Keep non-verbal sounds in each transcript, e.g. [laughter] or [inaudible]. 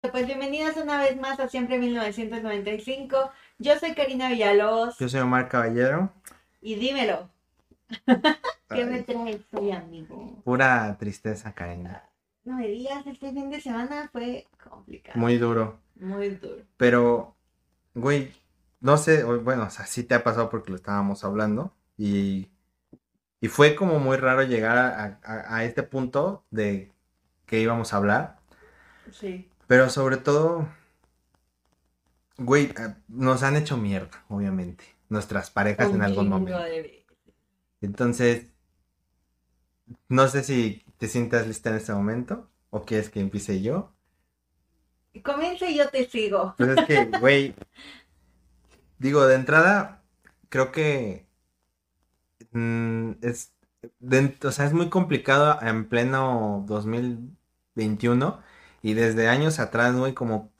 Pues bienvenidas una vez más a Siempre 1995. Yo soy Karina Villalobos. Yo soy Omar Caballero. Y dímelo. [laughs] ¿Qué me traes hoy, amigo? Pura tristeza, Karina. No me digas, este fin de semana fue complicado. Muy duro. Muy duro. Pero, güey, no sé, bueno, o sea, sí te ha pasado porque lo estábamos hablando. Y, y fue como muy raro llegar a, a este punto de que íbamos a hablar. Sí. Pero sobre todo, güey, eh, nos han hecho mierda, obviamente, nuestras parejas en algún momento. Entonces, no sé si te sientas lista en este momento o quieres que empiece yo. Comienza y yo te sigo. Pues es que, [laughs] güey, digo, de entrada, creo que mm, es, o sea, es muy complicado en pleno 2021 y desde años atrás, güey, como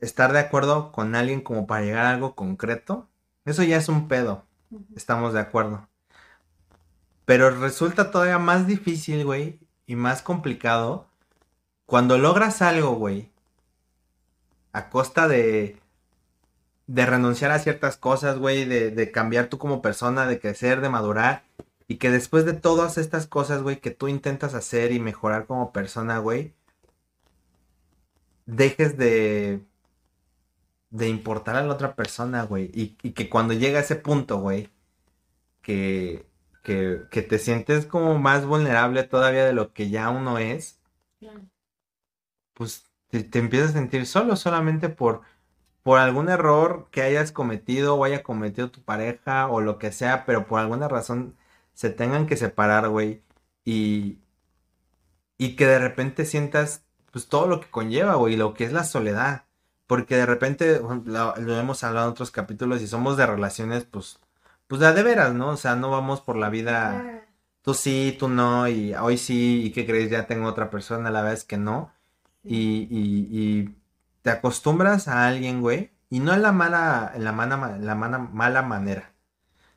estar de acuerdo con alguien como para llegar a algo concreto, eso ya es un pedo. Estamos de acuerdo. Pero resulta todavía más difícil, güey, y más complicado cuando logras algo, güey, a costa de de renunciar a ciertas cosas, güey, de, de cambiar tú como persona, de crecer, de madurar, y que después de todas estas cosas, güey, que tú intentas hacer y mejorar como persona, güey, dejes de, de importar a la otra persona, güey. Y, que cuando llega a ese punto, güey, que, que, que, te sientes como más vulnerable todavía de lo que ya uno es, pues te, te, empiezas a sentir solo solamente por, por algún error que hayas cometido o haya cometido tu pareja o lo que sea, pero por alguna razón se tengan que separar, güey. Y, y que de repente sientas pues todo lo que conlleva, güey, lo que es la soledad. Porque de repente, lo, hemos hablado en otros capítulos y somos de relaciones, pues, pues de, de veras, ¿no? O sea, no vamos por la vida, tú sí, tú no, y hoy sí, y qué crees, ya tengo otra persona, la verdad es que no. Y, y, y te acostumbras a alguien, güey, y no en la mala, en la mala, la mala, mala manera,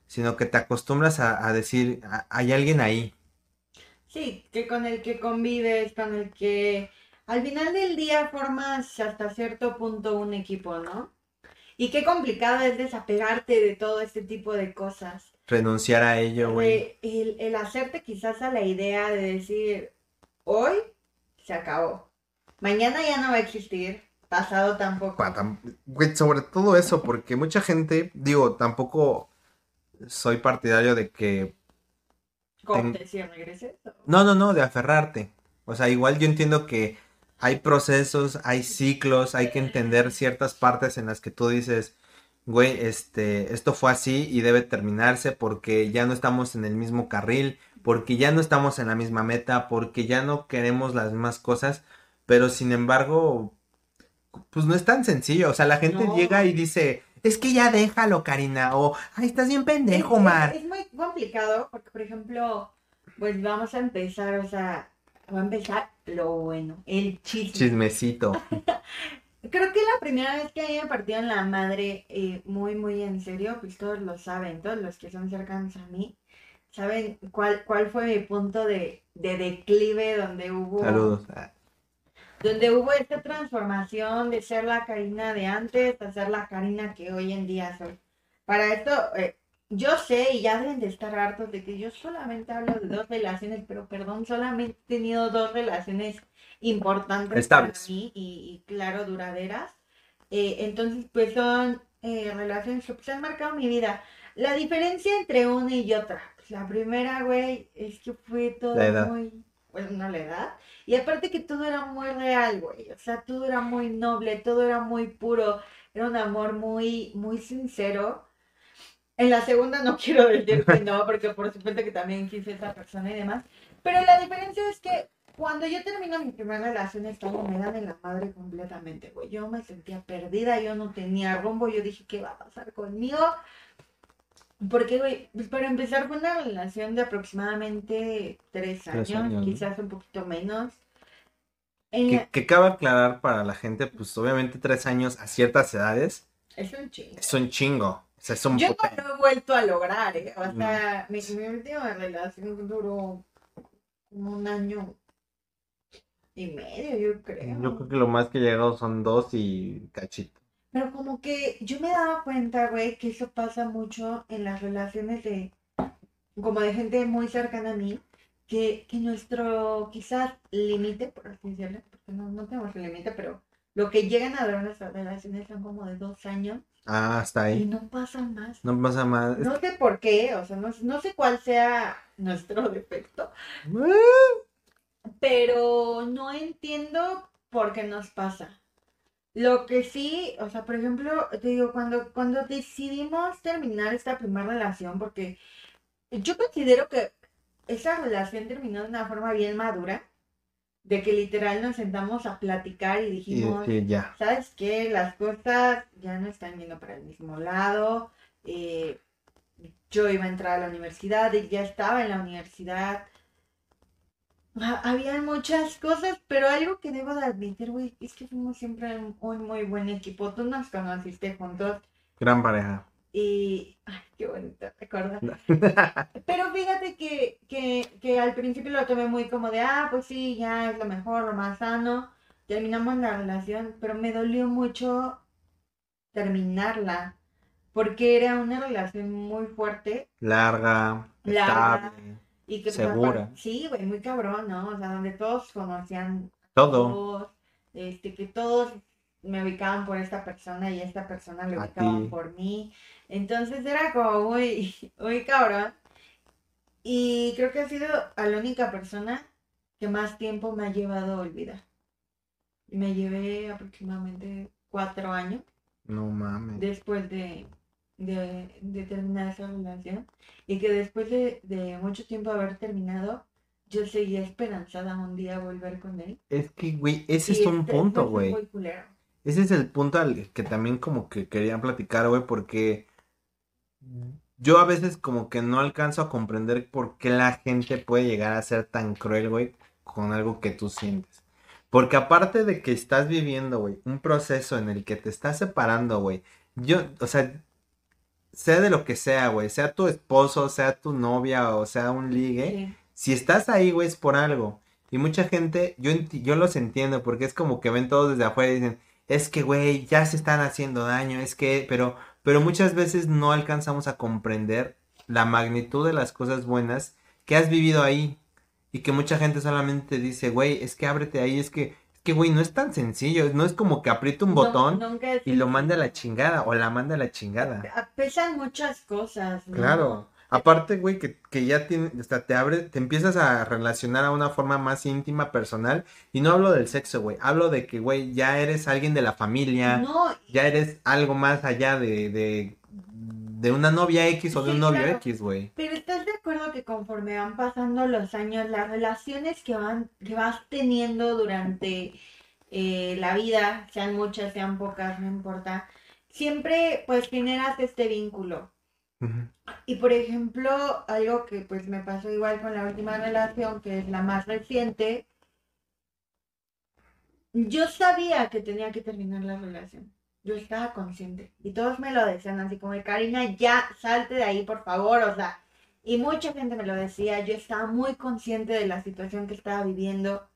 sino que te acostumbras a, a decir, hay alguien ahí. Sí, que con el que convives, con el que al final del día formas hasta cierto punto un equipo, ¿no? Y qué complicado es desapegarte de todo este tipo de cosas. Renunciar a ello, güey. El, hacerte quizás a la idea de decir, hoy se acabó. Mañana ya no va a existir. Pasado tampoco. Güey, sobre todo eso, porque mucha gente, digo, tampoco soy partidario de que... ¿Cómo te regreses? No, no, no, de aferrarte. O sea, igual yo entiendo que hay procesos, hay ciclos, hay que entender ciertas partes en las que tú dices, güey, este, esto fue así y debe terminarse porque ya no estamos en el mismo carril, porque ya no estamos en la misma meta, porque ya no queremos las mismas cosas, pero sin embargo, pues no es tan sencillo, o sea, la gente llega y dice, es que ya déjalo, Karina, o, ay, estás bien pendejo, Mar. es muy complicado porque, por ejemplo, pues vamos a empezar, o sea, va a empezar lo bueno, el chisme. Chismecito. [laughs] Creo que la primera vez que a mí me partieron la madre eh, muy, muy en serio, pues todos lo saben, todos los que son cercanos a mí, saben cuál, cuál fue mi punto de, de declive donde hubo... Saludos. Donde hubo esta transformación de ser la Karina de antes a ser la Karina que hoy en día soy. Para esto, eh, yo sé y ya deben de estar hartos de que yo solamente hablo de dos relaciones, pero perdón, solamente he tenido dos relaciones importantes para mí y, claro, duraderas. Eh, entonces, pues son eh, relaciones que pues, han marcado mi vida. La diferencia entre una y otra, pues, la primera, güey, es que fue todo muy, bueno, no la edad, y aparte que todo era muy real, güey, o sea, todo era muy noble, todo era muy puro, era un amor muy, muy sincero en la segunda no [laughs] quiero decir que no, porque por supuesto que también quise esa persona y demás. Pero la diferencia es que cuando yo termino mi primera relación estaba me dan en la madre completamente, güey. Yo me sentía perdida, yo no tenía rumbo, yo dije, ¿qué va a pasar conmigo? Porque, güey, pues para empezar fue una relación de aproximadamente tres años, quizás un poquito menos. Que, que, cabe aclarar para la gente, pues obviamente tres años a ciertas edades. Es un chingo. Es un chingo. Yo no lo he vuelto a lograr, ¿eh? O sea, mi, última relación duró como un año. y medio, yo creo. Yo creo que lo más que he llegado son dos y cachito. Pero como que yo me he dado cuenta, güey, que eso pasa mucho en las relaciones de, como de gente muy cercana a mí, que, que nuestro quizás límite, por así decirlo, porque no, no tenemos el límite, pero lo que llegan a ver nuestras relaciones son como de dos años Ah, hasta y ahí. no pasa más. No pasa más. No sé por qué, o sea, no, no sé cuál sea nuestro [laughs] defecto, pero no entiendo por qué nos pasa. Lo que sí, o sea, por ejemplo, te digo, cuando, cuando decidimos terminar esta primera relación, porque yo considero que esa relación terminó de una forma bien madura, de que literal nos sentamos a platicar y Y dijimos, ya. ¿sabes qué? Las cosas ya no están yendo para el mismo lado. eh, yo iba a entrar a la universidad y ya estaba en la universidad. Ha- Habían muchas cosas, pero algo que debo de admitir, güey, es que fuimos siempre un, un muy buen equipo. Tú nos conociste juntos Gran pareja. Y... Ay, qué bonito recordar. [laughs] Pero fíjate que, que, que al principio lo tomé muy como de, ah, pues sí, ya es lo mejor, lo más sano. Terminamos la relación, pero me dolió mucho terminarla, porque era una relación muy fuerte Larga, Larga. estable, y que pues, Segura. aparte- sí, güey, muy cabrón, ¿no? O sea, donde todos conocían todo. todos, este, que todos me ubicaban por esta persona y esta persona A ubicaban por mí. Entonces era como muy, [laughs] muy cabrón. Y creo que ha sido a la única persona que más tiempo me ha llevado a olvidar. Me llevé aproximadamente cuatro años No mames. después de, de, de terminar esa relación. Y que después de, de mucho tiempo haber terminado, yo seguía esperanzada un día volver con él. Es que, güey, ese Y es un este- punto, güey. Ese es el punto al que también como que quería platicar, güey, porque yo a veces como que no alcanzo a comprender por qué la gente puede llegar a ser tan cruel, güey, con algo que tú sientes. Porque aparte de que estás viviendo, güey, un proceso en el que te estás separando, güey, yo, o sea, sea de lo que sea, güey, sea tu esposo, sea tu novia o sea un ligue, Sí. si estás ahí, güey, es por algo. Y mucha gente, yo, yo los entiendo, porque es como que ven todos desde afuera y dicen, es que, güey, ya se están haciendo daño, es que, pero, pero muchas veces no alcanzamos a comprender la magnitud de las cosas buenas que has vivido ahí. Y que mucha gente solamente dice, güey, es que ábrete ahí, es que, es que, güey, no es tan sencillo, no es como que apriete un No, botón y lo mande a la chingada, o la manda a la chingada. Pesan muchas cosas, ¿no? Claro. Aparte, güey, que, que ya tiene, sea, te abre, te empiezas a relacionar a una forma más íntima, personal. Y no hablo del sexo, güey. Hablo de que, güey, ya eres alguien de la familia. No, Ya eres algo más allá de, de, de una novia X o de Sí, un novio claro. X, güey. pero ¿estás de acuerdo que conforme van pasando los años, las relaciones que van, que vas teniendo durante eh, la vida, sean muchas, sean pocas, no importa, siempre pues generas este vínculo. Y por ejemplo, algo que pues me pasó igual con la última relación, que es la más reciente, yo sabía que tenía que terminar la relación. Yo estaba consciente. Y todos me lo decían así como, Karina, ya salte de ahí, por favor. O sea, y mucha gente me lo decía. Yo estaba muy consciente de la situación que estaba viviendo.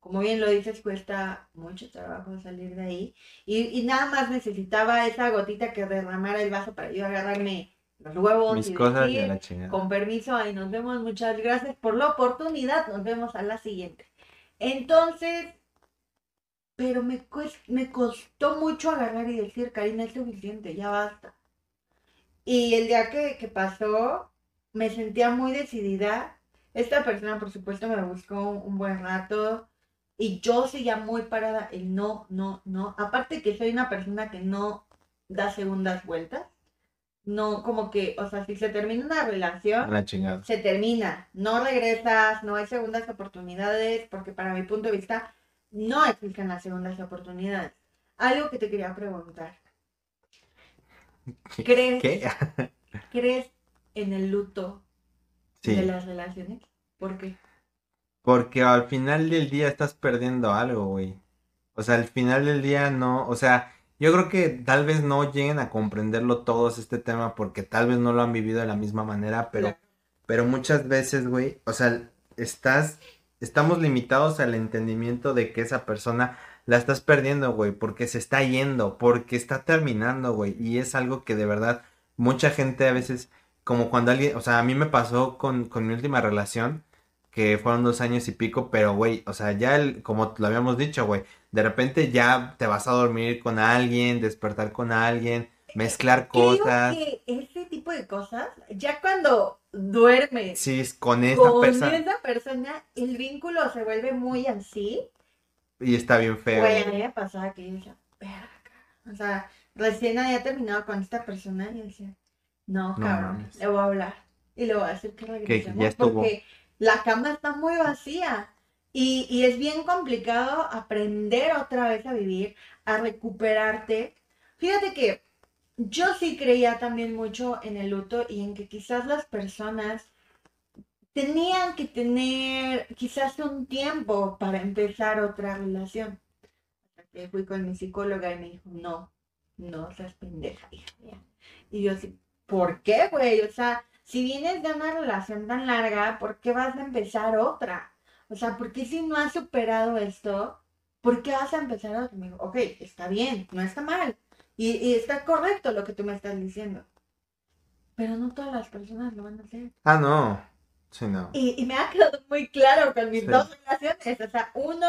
Como bien lo dices, cuesta mucho trabajo salir de ahí. Y nada más necesitaba esa gotita que derramara el vaso para yo agarrarme los huevos Mis y cosas y a decir, la chingada. con permiso, ahí nos vemos, muchas gracias por la oportunidad, nos vemos a la siguiente. Entonces, pero me, me costó mucho agarrar y decir, Karina, es suficiente, ya basta. Y el día que, que pasó, me sentía muy decidida. Esta persona, por supuesto, me buscó un buen rato y yo seguía muy parada, el no, no, no. Aparte que soy una persona que no da segundas vueltas. No, como que, o sea, si se termina una relación, chingada. se termina, no regresas, no hay segundas oportunidades, porque para mi punto de vista no existen las segundas oportunidades. Algo que te quería preguntar. ¿Crees, ¿Qué? [laughs] ¿crees en el luto de las relaciones? ¿Por qué? Porque al final del día estás perdiendo algo, güey. O sea, al final del día no, o sea, yo creo que tal vez no lleguen a comprenderlo todos este tema porque tal vez no lo han vivido de la misma manera, pero, pero muchas veces, güey, o sea, estás, estamos limitados al entendimiento de que esa persona la estás perdiendo, güey, porque se está yendo, porque está terminando, güey, y es algo que de verdad mucha gente a veces, como cuando alguien, o sea, a mí me pasó con, con mi última relación, que fueron dos años y pico, pero, güey, o sea, ya, el, como lo habíamos dicho, güey, de repente ya te vas a dormir con alguien, despertar con alguien, mezclar cosas. Creo que ese tipo de cosas, ya cuando duermes Sí, es con esa con persona. esa persona, el vínculo se vuelve muy así. Y está bien feo. Güey, a güey. mí me pasaba que yo decía, verga. O sea, recién había terminado con esta persona y yo decía, no, No cabrón, le voy a hablar y le voy a decir que regresemos ya estuvo. porque la cama está muy vacía. Y, y es bien complicado aprender otra vez a vivir, a recuperarte. Fíjate que yo sí creía también mucho en el luto y en que quizás las personas tenían que tener quizás un tiempo para empezar otra relación. Fui con mi psicóloga y me dijo, no, no seas pendeja, hija mía". Y yo así, ¿por qué, güey? O sea, si vienes de una relación tan larga, ¿por qué vas a empezar otra? O sea, ¿por qué si no has superado esto, por qué vas a empezar otra? Me dijo, ok, está bien, no está mal. Y, y está correcto lo que tú me estás diciendo. Pero no todas las personas lo van a hacer. Ah, no. Sí, no. Y, y me ha quedado muy claro con mis Sí. dos relaciones. O sea, uno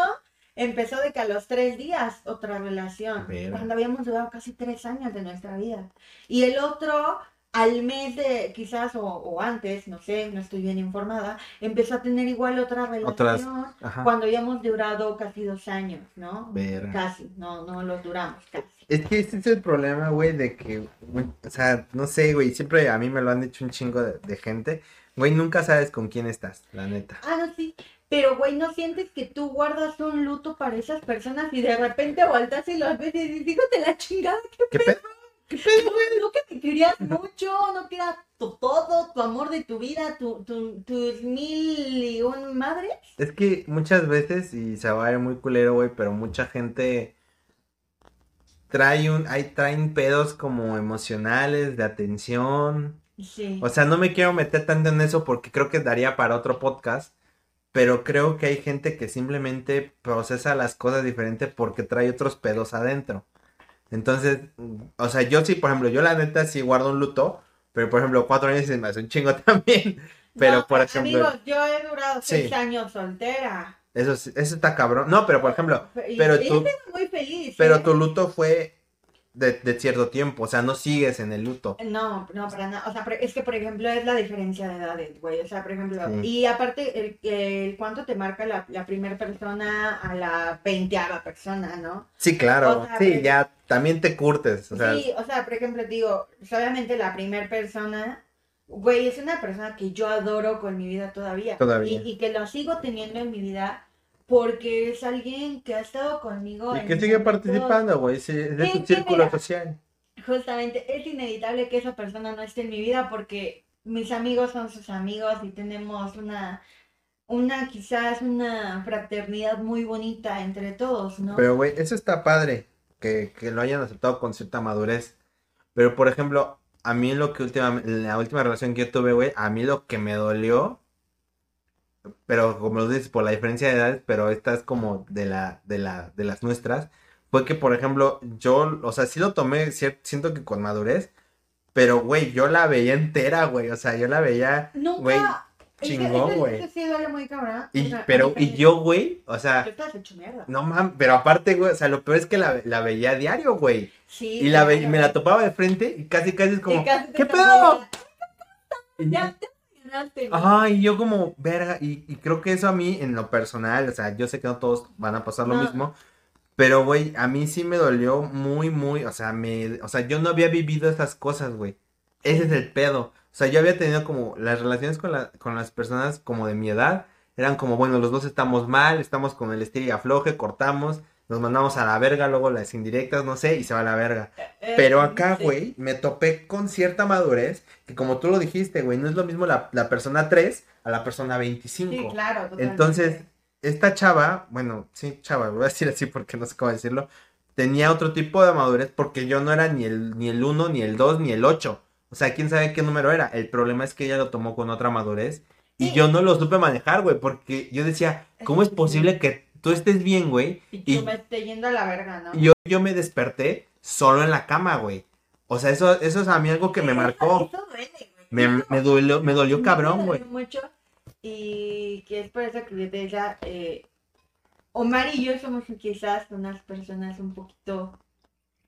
empezó de que a los tres días otra relación, cuando habíamos durado casi tres años de nuestra vida. Y el otro, al mes de, quizás, o, o antes, no sé, no estoy bien informada, empezó a tener igual otra relación Otras- cuando habíamos durado casi dos años, ¿no? Verga. Casi, no, no los duramos, casi. Es que ese es el problema, güey, de que, güey, o sea, no sé, güey, siempre a mí me lo han dicho un chingo de, de gente. Güey, nunca sabes con quién estás, la neta. Ah, no, sí. Pero, güey, ¿no sientes que tú guardas un luto para esas personas y de repente volteas y los ves y dices, fíjate la chingada, ¿Qué pedo? ¿Qué pedo, güey? no que te querías mucho, no que era tu todo, tu amor de tu vida, tu, tu- tus mil y un madres? Es que muchas veces, y se va a ver muy culero, güey, pero mucha gente trae un, hay, traen pedos como emocionales, de atención. Sí. O sea, no me quiero meter tanto en eso porque creo que daría para otro podcast. Pero creo que hay gente que simplemente procesa las cosas diferente porque trae otros pedos adentro. Entonces, o sea, yo sí, por ejemplo, yo la neta sí guardo un luto. Pero por ejemplo, cuatro años se me hace un chingo [laughs] también. Pero No, por ejemplo, Amigos, yo he durado Sí. seis años soltera. eso, es- eso está cabrón. No, pero por ejemplo, pero y tú- muy feliz. pero ¿eh? tu luto fue de, de cierto tiempo. O sea, no sigues en el luto. No, no, para nada. O sea, es que, por ejemplo, es la diferencia de edades, güey. O sea, por ejemplo, Sí. y aparte, el, el cuánto te marca la, la primera persona a la veinteava persona, ¿no? Sí, claro. O sea, sí, ya también te curtes. O sea, sí, o sea, por ejemplo, digo, solamente la primera persona, güey, es una persona que yo adoro con mi vida todavía. Todavía. Y, y que lo sigo teniendo en mi vida porque es alguien que ha estado conmigo. y que sigue participando, güey. es de tu círculo mira. social. Justamente, es inevitable que esa persona no esté en mi vida porque mis amigos son sus amigos y tenemos una, una quizás una fraternidad muy bonita entre todos, ¿no? Pero, güey, eso está padre. Que, que lo hayan aceptado con cierta madurez. Pero, por ejemplo, a mí lo que últimamente, la última relación que yo tuve, güey, a mí lo que me dolió. Pero como lo dices, por la diferencia de edades, pero esta es como de la, de la, de las nuestras. Fue que, por ejemplo, yo, o sea, sí lo tomé, siento que con madurez. Pero, güey, yo la veía entera, güey. O sea, yo la veía. Nunca. güey, chingón, es que- güey. es que sí duele muy cabrón. Y, O sea, pero, y yo, güey, o sea, hecho mierda. no mames, pero aparte, güey, o sea, lo peor es que la, la veía a diario, güey. Sí, Y la ve- me la topaba de frente y casi casi es como, casi ¿qué pedo? Y- Ya te emocionaste, ¿no? Ajá, y yo como, verga, y, y creo que eso a mí en lo personal, o sea, yo sé que no todos van a pasar lo mismo, pero güey, a mí sí me dolió muy, muy, o sea, me, o sea, yo no había vivido esas cosas, güey. Ese es el pedo. O sea, yo había tenido como las relaciones con, la, con las personas como de mi edad, eran como, bueno, los dos estamos mal, estamos con el estilo y afloje, cortamos, nos mandamos a la verga, luego las indirectas, no sé, y se va a la verga. Eh, Pero acá, güey, me topé con cierta madurez, que como tú lo dijiste, güey, no es lo mismo la, la persona 3 a la persona 25. Sí, claro. totalmente. Entonces, esta chava, bueno, sí, chava, voy a decir así porque no sé cómo decirlo, tenía otro tipo de madurez porque yo no era ni el, ni el 1, ni el 2, ni el 8. O sea, quién sabe qué número era. El problema es que ella lo tomó con otra madurez Y Sí. yo no lo supe manejar, güey, porque yo decía, ¿cómo es posible que tú estés bien, güey? Y Y- tú me esté yendo a la verga, ¿no? Yo, yo me desperté solo en la cama, güey. O sea, eso, eso es a mí algo que me marcó. Eso duele, güey. Me, me dolió, me dolió me cabrón, güey. mucho. Y que es por eso que yo te decía, eh, Omar y yo somos quizás unas personas un poquito,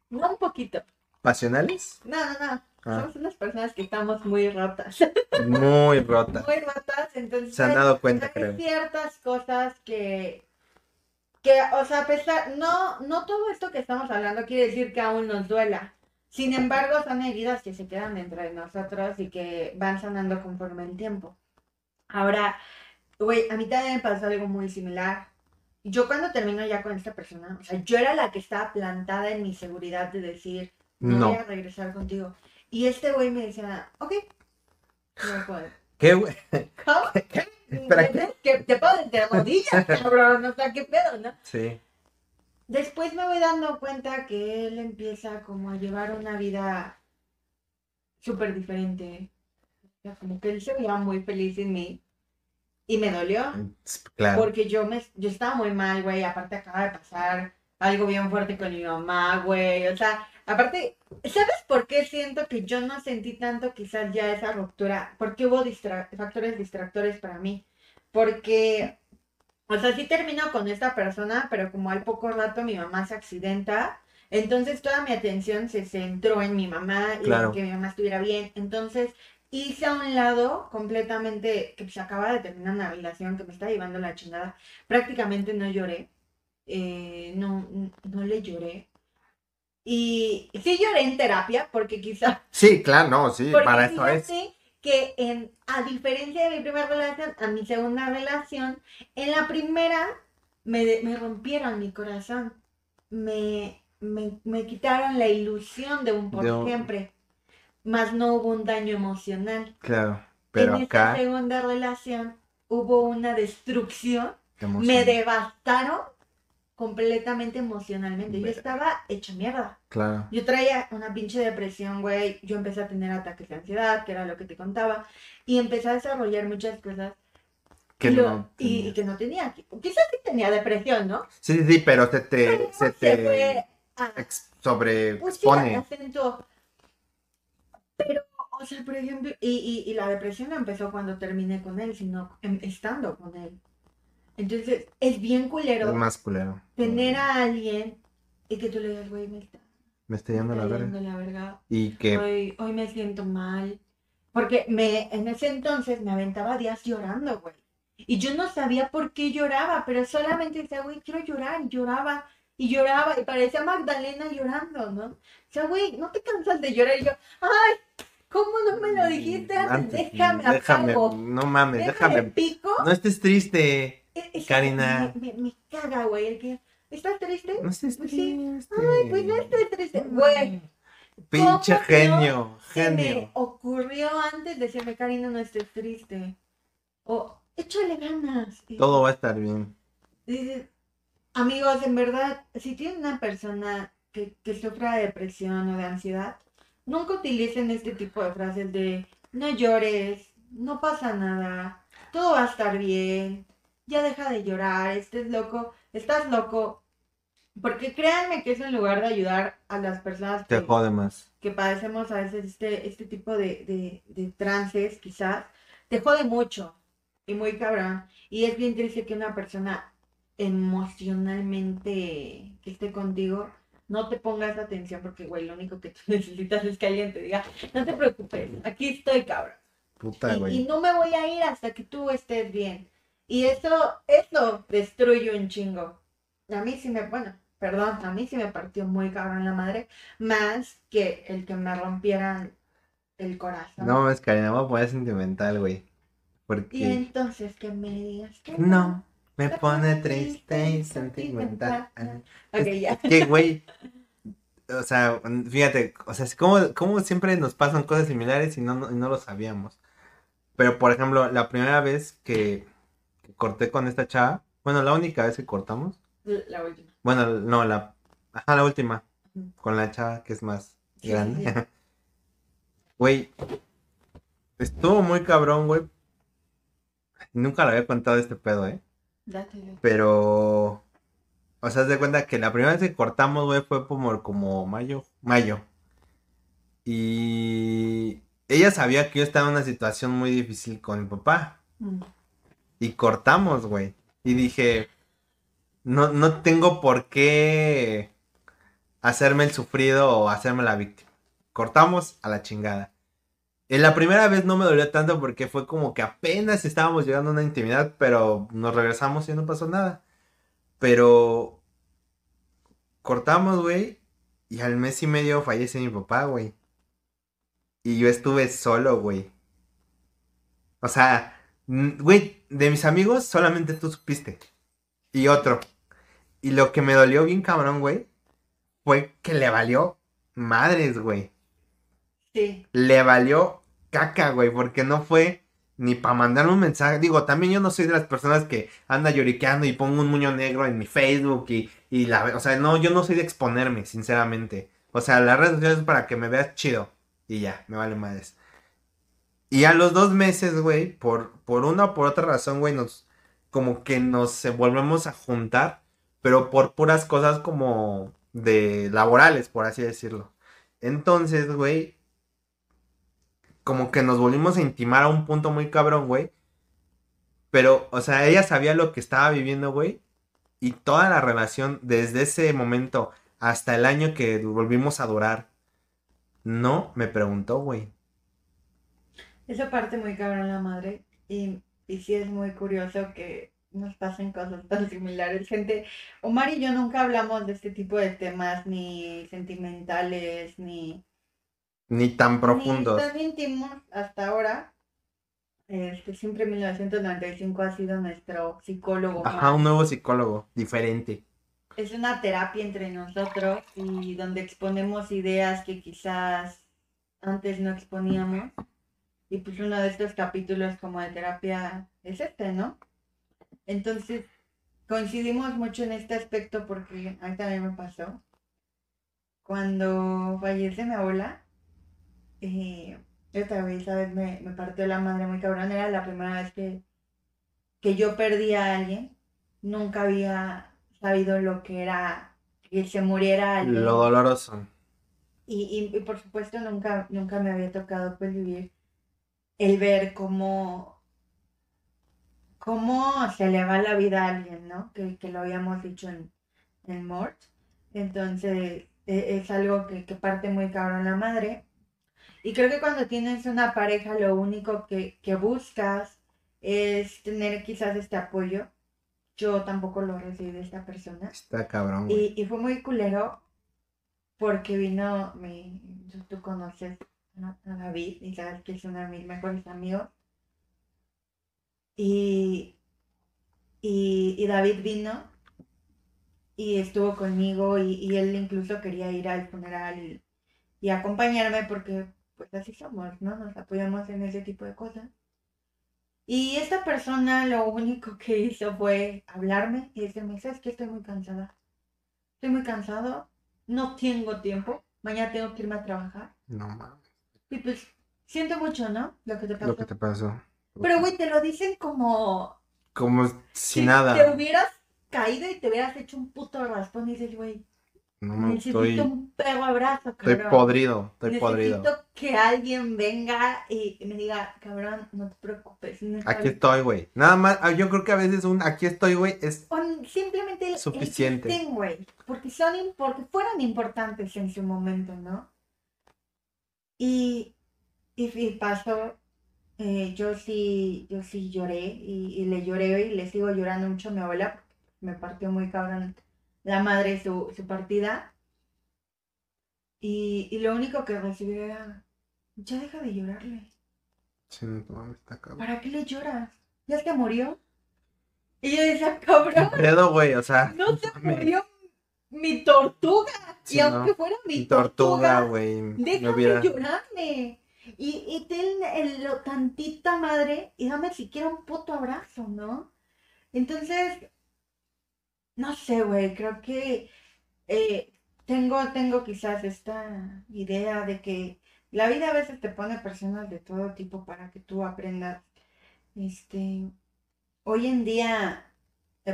no un poquito, ¿Pasionales? no, no, no, Ah. somos unas personas que estamos muy rotas, Muy rota. [laughs] muy rotas, entonces Se han dado cuenta, hay creo. ciertas cosas que, que, o sea, a pesar, no, no todo esto que estamos hablando quiere decir que aún nos duela. Sin embargo, son heridas que se quedan dentro de nosotros y que van sanando conforme el tiempo. Ahora, güey, a mí también me pasó algo muy similar. Yo cuando termino ya con esta persona, o sea, yo era la que estaba plantada en mi seguridad de decir, no, voy No. a regresar contigo. Y este güey me decía, ok, no puedo. ¿Qué, güey? ¿Cómo? [laughs] Espera, ¿qué? Que te puedo de rodillas, [laughs] cabrón, o sea, qué pedo, ¿no? Sí. Después me voy dando cuenta que él empieza como a llevar una vida súper diferente. O sea, como que él se veía muy feliz sin mí. Y me dolió. Claro. Porque yo me yo estaba muy mal, güey. Aparte acaba de pasar algo bien fuerte con mi mamá, güey. O sea, aparte, ¿sabes por qué siento que yo no sentí tanto quizás ya esa ruptura? Porque hubo distra- factores distractores para mí. Porque, o sea, sí termino con esta persona, pero como al poco rato mi mamá se accidenta. Entonces toda mi atención se centró en mi mamá y Claro. en que mi mamá estuviera bien. Entonces hice a un lado completamente que se acaba de terminar una relación que me está llevando la chingada. Prácticamente no lloré. eh, no, no le lloré. Y sí lloré en terapia porque quizá Sí, claro, no, sí, para eso es. que en, a diferencia de mi primera relación, a mi segunda relación, en la primera me, me rompieron mi corazón. Me, me, me quitaron la ilusión de un por De un- siempre. Más no hubo un daño emocional. Claro. Pero en esta acá. segunda relación hubo una destrucción. Me devastaron completamente emocionalmente. Yo estaba hecha mierda. Claro. Yo traía una pinche depresión, güey. Yo empecé a tener ataques de ansiedad, que era lo que te contaba. Y empecé a desarrollar muchas cosas. Que lo- no y- que no tenía. Quizás sí tenía depresión, ¿no? Sí, sí, sí, pero se te, Pero se te fue a- ex- sobre pues sí, acentuó. Pero, o sea, por ejemplo, y, y, y la depresión no empezó cuando terminé con él, sino em- estando con él. Entonces, es bien culero Es más culero. tener a alguien y que tú le digas, güey, me está, Me está yendo me la está verga. yendo la verga. Y que Hoy, hoy me siento mal. Porque me, en ese entonces me aventaba días llorando, güey. Y yo no sabía por qué lloraba, pero solamente decía, güey, quiero llorar. Y lloraba, y lloraba, y parecía Magdalena llorando, ¿no? O sea, güey, no te cansas de llorar. Y yo, ay, ¿cómo no me lo dijiste antes? antes, déjame, déjame, no mames, Déjame, déjame. pico. No estés triste. Karina. Me, me- me caga, güey. el que, ¿Estás triste? No estés Pues sí. triste. Ay, pues no estoy triste. Güey, Pinche ¿Cómo genio, se me genio. ocurrió antes decirme, Karina, no estés triste. O, échale ganas. Todo va a estar bien. dices, amigos, en verdad, si tienen una persona que, que sufra de depresión o de ansiedad, nunca utilicen este tipo de frases de no llores, no pasa nada, todo va a estar bien, ya deja de llorar, estés loco, estás loco. Porque créanme que es en lugar de ayudar a las personas que, padecemos a veces este, este tipo de, de, de trances, quizás, te jode mucho y muy cabrón. Y es bien triste que una persona emocionalmente que esté contigo no te ponga esa atención porque, güey, lo único que tú [laughs] necesitas es que alguien te diga, no te preocupes, aquí estoy, cabrón. Puta, Y, y güey. no me voy a ir hasta que tú estés bien. Y eso, eso destruye un chingo. A mí sí me, bueno, perdón, a mí sí me partió muy cabrón la madre, más que el que me rompieran el corazón. No, es Karina, me voy a poner sentimental, güey. Y entonces que me digas que no, me pone triste y sentimental. Ok, ya. Que, güey, o sea, fíjate, o sea, como, como siempre nos pasan cosas similares y no, no, y no lo sabíamos. Pero, por ejemplo, la primera vez que corté con esta chava, bueno, la única vez que cortamos, La última. bueno, no, la, ajá, la última, con la chava que es más Sí, grande. sí. [laughs] Güey, estuvo muy cabrón, güey, Nunca le había contado este pedo, ¿eh? Date. Pero, o sea, haz de cuenta que la primera vez que cortamos, güey, fue como, como mayo, mayo. Y ella sabía que yo estaba en una situación muy difícil con mi papá. Mm. Y cortamos, güey. Y dije, no, no tengo por qué hacerme el sufrido o hacerme la víctima. Cortamos a la chingada. En la primera vez no me dolió tanto porque fue como que apenas estábamos llegando a una intimidad, pero nos regresamos y no pasó nada. Pero cortamos, güey, y al mes y medio fallece mi papá, güey. Y yo estuve solo, güey. O sea, güey, de mis amigos solamente tú supiste. Y otro. Y lo que me dolió bien cabrón, güey, fue que le valió madres, güey. Sí. Le valió caca, güey, porque no fue ni para mandarme un mensaje. Digo, también yo no soy de las personas que anda lloriqueando y pongo un muño negro en mi Facebook y, y la... O sea, no, yo no soy de exponerme, sinceramente. O sea, las redes sociales es para que me veas chido. Y ya, me vale madres. Y a los dos meses, güey, por, por una o por otra razón, güey, nos... Como que nos volvemos a juntar, pero por puras cosas como de laborales, por así decirlo. Entonces, güey, como que nos volvimos a intimar a un punto muy cabrón, güey. Pero, o sea, ella sabía lo que estaba viviendo, güey. Y toda la relación, desde ese momento hasta el año que volvimos a durar, no me preguntó, güey. Esa parte muy cabrón la madre. Y, y sí es muy curioso que nos pasen cosas tan similares. Gente, Omar y yo nunca hablamos de este tipo de temas, ni sentimentales, ni, Ni tan ni profundos. tan íntimos hasta ahora. Este, siempre 1995 ha sido nuestro psicólogo. Ajá, un nuevo psicólogo, diferente. Es una terapia entre nosotros y donde exponemos ideas que quizás antes no exponíamos. Y pues uno de estos capítulos como de terapia es este, ¿no? Entonces, coincidimos mucho en este aspecto porque a mí también me pasó. Cuando fallece mi abuela, eh, esta vez, ¿sabes? Me, me partió la madre muy cabrón. Era la primera vez que, que yo perdí a alguien. Nunca había sabido lo que era que se muriera alguien. Lo doloroso. Y, y, y por supuesto nunca, nunca me había tocado pues vivir el ver cómo, cómo se le va la vida a alguien, ¿no? Que, que lo habíamos dicho en, en Mort. Entonces e- es algo que, que parte muy cabrón la madre. Y creo que cuando tienes una pareja lo único que, que buscas es tener quizás este apoyo. Yo tampoco lo recibí de esta persona. Está cabrón, güey. Y, y fue muy culero porque vino mi, tú, tú conoces a, David y sabes que es uno de mis mejores amigos. Y, y, y David vino y estuvo conmigo y, y él incluso quería ir al funeral y, y acompañarme porque pues así somos, ¿no? Nos apoyamos en ese tipo de cosas. Y esta persona lo único que hizo fue hablarme y decirme, ¿sabes qué? Estoy muy cansada. Estoy muy cansado, no tengo tiempo, mañana tengo que irme a trabajar. No mames. Y pues siento mucho, ¿no? Lo que te pasó. Lo que te pasó. Pero güey, te lo dicen como Como si si nada. te hubieras caído y te hubieras hecho un puto raspón y dices, güey, No, necesito estoy, un perro abrazo, estoy cabrón. podrido. Estoy Necesito podrido. que alguien venga y me diga, cabrón, no te preocupes. no Aquí bien". estoy, güey. Nada más, ah, yo creo que a veces un aquí estoy, güey, es O simplemente Suficiente. güey, porque son porque fueron importantes en su momento, ¿no? Y, y, y pasó, eh, yo sí, yo sí lloré y, y le lloré y le sigo llorando mucho a mi abuela, porque me partió muy cabrón la madre su, su partida. Y, y lo único que recibí era, ya deja de llorarle. Sí, no mames, está cabrón. ¿Para qué le lloras? ¿Ya se murió? Y yo decía, cabrón, Pedo, güey, o sea. no se murió mi tortuga. Sí, y aunque no. fuera mi Mi tortuga, güey. Me déjame hubiera. llorarle. Y, y ten el, lo tantita madre y dame siquiera un puto abrazo, ¿no? Entonces, no sé, güey, creo que eh, tengo, tengo quizás esta idea de que la vida a veces te pone personas de todo tipo para que tú aprendas este, hoy en día,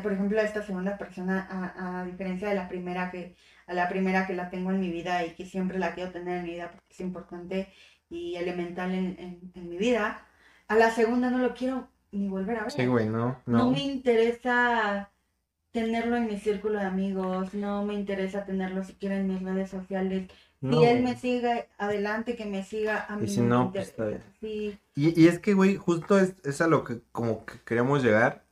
por ejemplo, a esta segunda persona, a, a diferencia de la primera que, a la primera que la tengo en mi vida y que siempre la quiero tener en mi vida porque es importante y elemental en, en- en mi vida, a la segunda no lo quiero ni volver a ver. Sí, güey, no, No no. me interesa tenerlo en mi círculo de amigos, no me interesa tenerlo siquiera en mis redes sociales. no, si él güey. me sigue, adelante que me siga, a mí si no, pues, Sí, Y, y es que, güey, justo es, es a lo que como que queríamos llegar,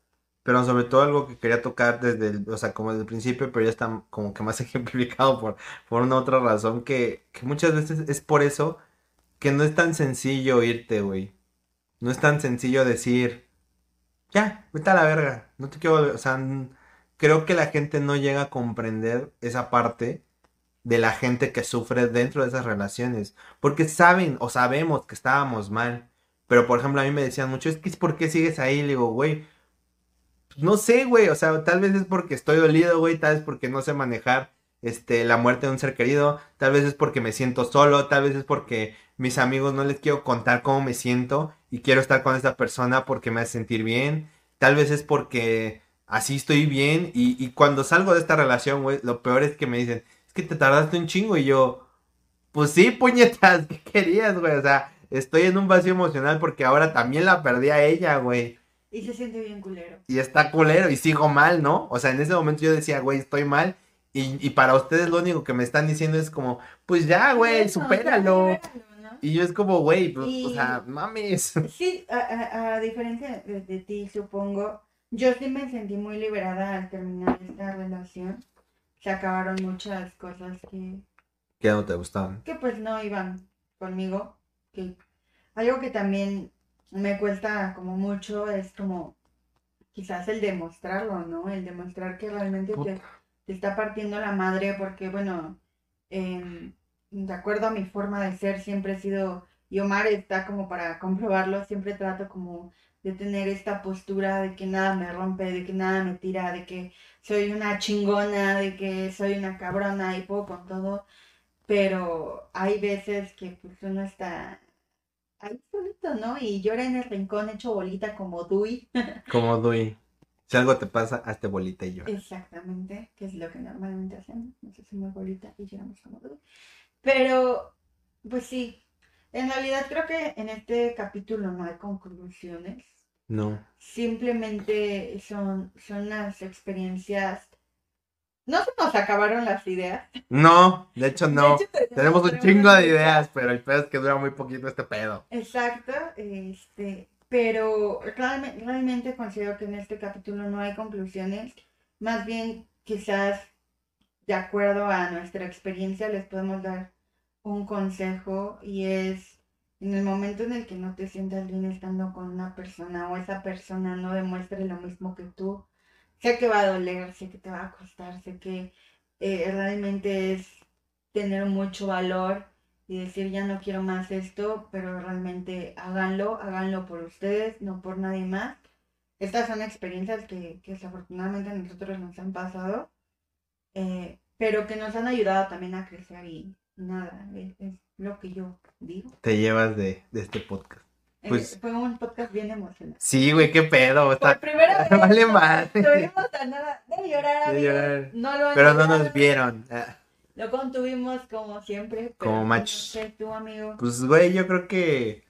pero sobre todo algo que quería tocar desde el, o sea, como desde el principio, pero ya está como que más [laughs] ejemplificado por, por una otra razón, que, que muchas veces es por eso que no es tan sencillo irte, güey. No es tan sencillo decir, ya, vete a la verga, no te quiero, o sea, creo que la gente no llega a comprender esa parte de la gente que sufre dentro de esas relaciones, porque saben o sabemos que estábamos mal. Pero, por ejemplo, a mí me decían mucho, es que por qué sigues ahí. Le digo, güey, no sé, güey. O sea, tal vez es porque estoy dolido, güey. Tal vez porque no sé manejar este, la muerte de un ser querido. Tal vez es porque me siento solo. Tal vez es porque mis amigos no les quiero contar cómo me siento. Y quiero estar con esta persona porque me hace sentir bien. Tal vez es porque así estoy bien. Y, y cuando salgo de esta relación, güey, lo peor es que me dicen, es que te tardaste un chingo. Y yo, pues sí, [laughs] puñetas, ¿qué querías, güey? O sea, estoy en un vacío emocional porque ahora también la perdí a ella, güey. Y se siente bien culero. Y está culero y sigo mal, ¿no? O sea, en ese momento yo decía, güey, estoy mal. Y, y para ustedes lo único que me están diciendo es como, pues ya, güey, Eso, supéralo. ¿no? Y yo es como, güey, pues, o sea, mames. [laughs] Sí, a, a- a diferencia de, de ti, supongo, yo sí me sentí muy liberada al terminar esta relación. Se acabaron muchas cosas que, Que no te gustaban. que pues no iban conmigo. Que algo que también me cuesta como mucho es como quizás el demostrarlo, ¿no? El demostrar que realmente te, está partiendo la madre porque, bueno, em, de acuerdo a mi forma de ser, siempre he sido, y Omar está como para comprobarlo, siempre trato como de tener esta postura de que nada me rompe, de que nada me tira, de que soy una chingona, de que soy una cabrona y puedo con todo, pero hay veces que pues uno está ahí solito, ¿no? Y llora en el rincón hecho bolita como Dewey. [laughs] Como Dui. Si algo te pasa, hazte bolita y llora. Exactamente, que es lo que normalmente hacemos. Nos hacemos bolita y lloramos como Dewey. Pero, pues sí, en realidad creo que en este capítulo no hay conclusiones. No. Simplemente son, son las experiencias. No se nos acabaron las ideas. No, de hecho no. De hecho, Tenemos un chingo de ideas, pero el pedo es que dura muy poquito este pedo. Exacto, este, pero realme- realmente considero que en este capítulo no hay conclusiones, más bien quizás de acuerdo a nuestra experiencia les podemos dar un consejo y es en el momento en el que no te sientas bien estando con una persona o esa persona no demuestre lo mismo que tú, sé que va a doler, sé que te va a costar, sé que eh, realmente es tener mucho valor y decir ya no quiero más esto, pero realmente háganlo, háganlo por ustedes, no por nadie más. Estas son experiencias que, que desafortunadamente a nosotros nos han pasado, eh, pero que nos han ayudado también a crecer y nada, es, lo que yo digo. Te llevas de este podcast. Pues- fue un podcast bien emocionante. Sí, güey, qué pedo. Por Está... primera [laughs] vez Vale madre. estuvimos a nada de llorar, De llorar. No lo Pero no nos vieron. Ah. Lo contuvimos como siempre. Como pero machos. no sé, tú, amigo. Pues, güey, yo creo que.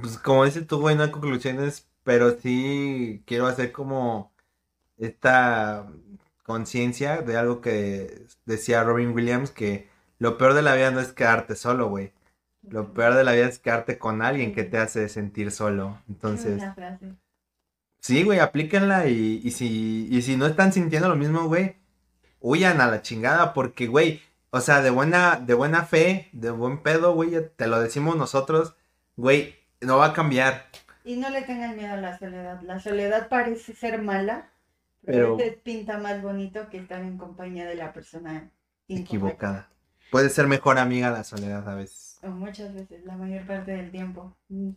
Pues, como dices tú, güey, no hay conclusiones, pero sí quiero hacer como esta conciencia de algo que decía Robin Williams, que lo peor de la vida no es quedarte solo, güey. Lo peor de la vida es quedarte con alguien que te hace sentir solo. Entonces, frase. sí, güey, aplíquenla y, y si, y si no están sintiendo lo mismo, güey, huyan a la chingada porque, güey, o sea, de buena, de buena fe, de buen pedo, güey, te lo decimos nosotros, güey, no va a cambiar. Y no le tengan miedo a la soledad. La soledad parece ser mala, pero, Pero- a veces pinta más bonito que estar en compañía de la persona. Equivocada. Puede ser mejor amiga la soledad a veces. Muchas veces, la mayor parte del tiempo. Mm.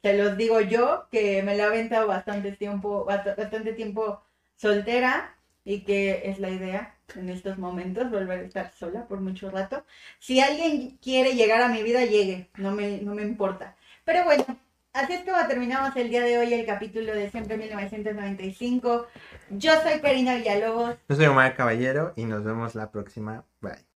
Te los digo yo, que me la he aventado bastante tiempo, bast- bastante tiempo soltera y que es la idea en estos momentos, volver a estar sola por mucho rato. Si alguien quiere llegar a mi vida, llegue, no me, no me importa. Pero bueno, así es como terminamos el día de hoy el capítulo de Siempre 1995. Yo soy Karina Villalobos. Yo soy Omar Caballero y nos vemos la próxima. Bye.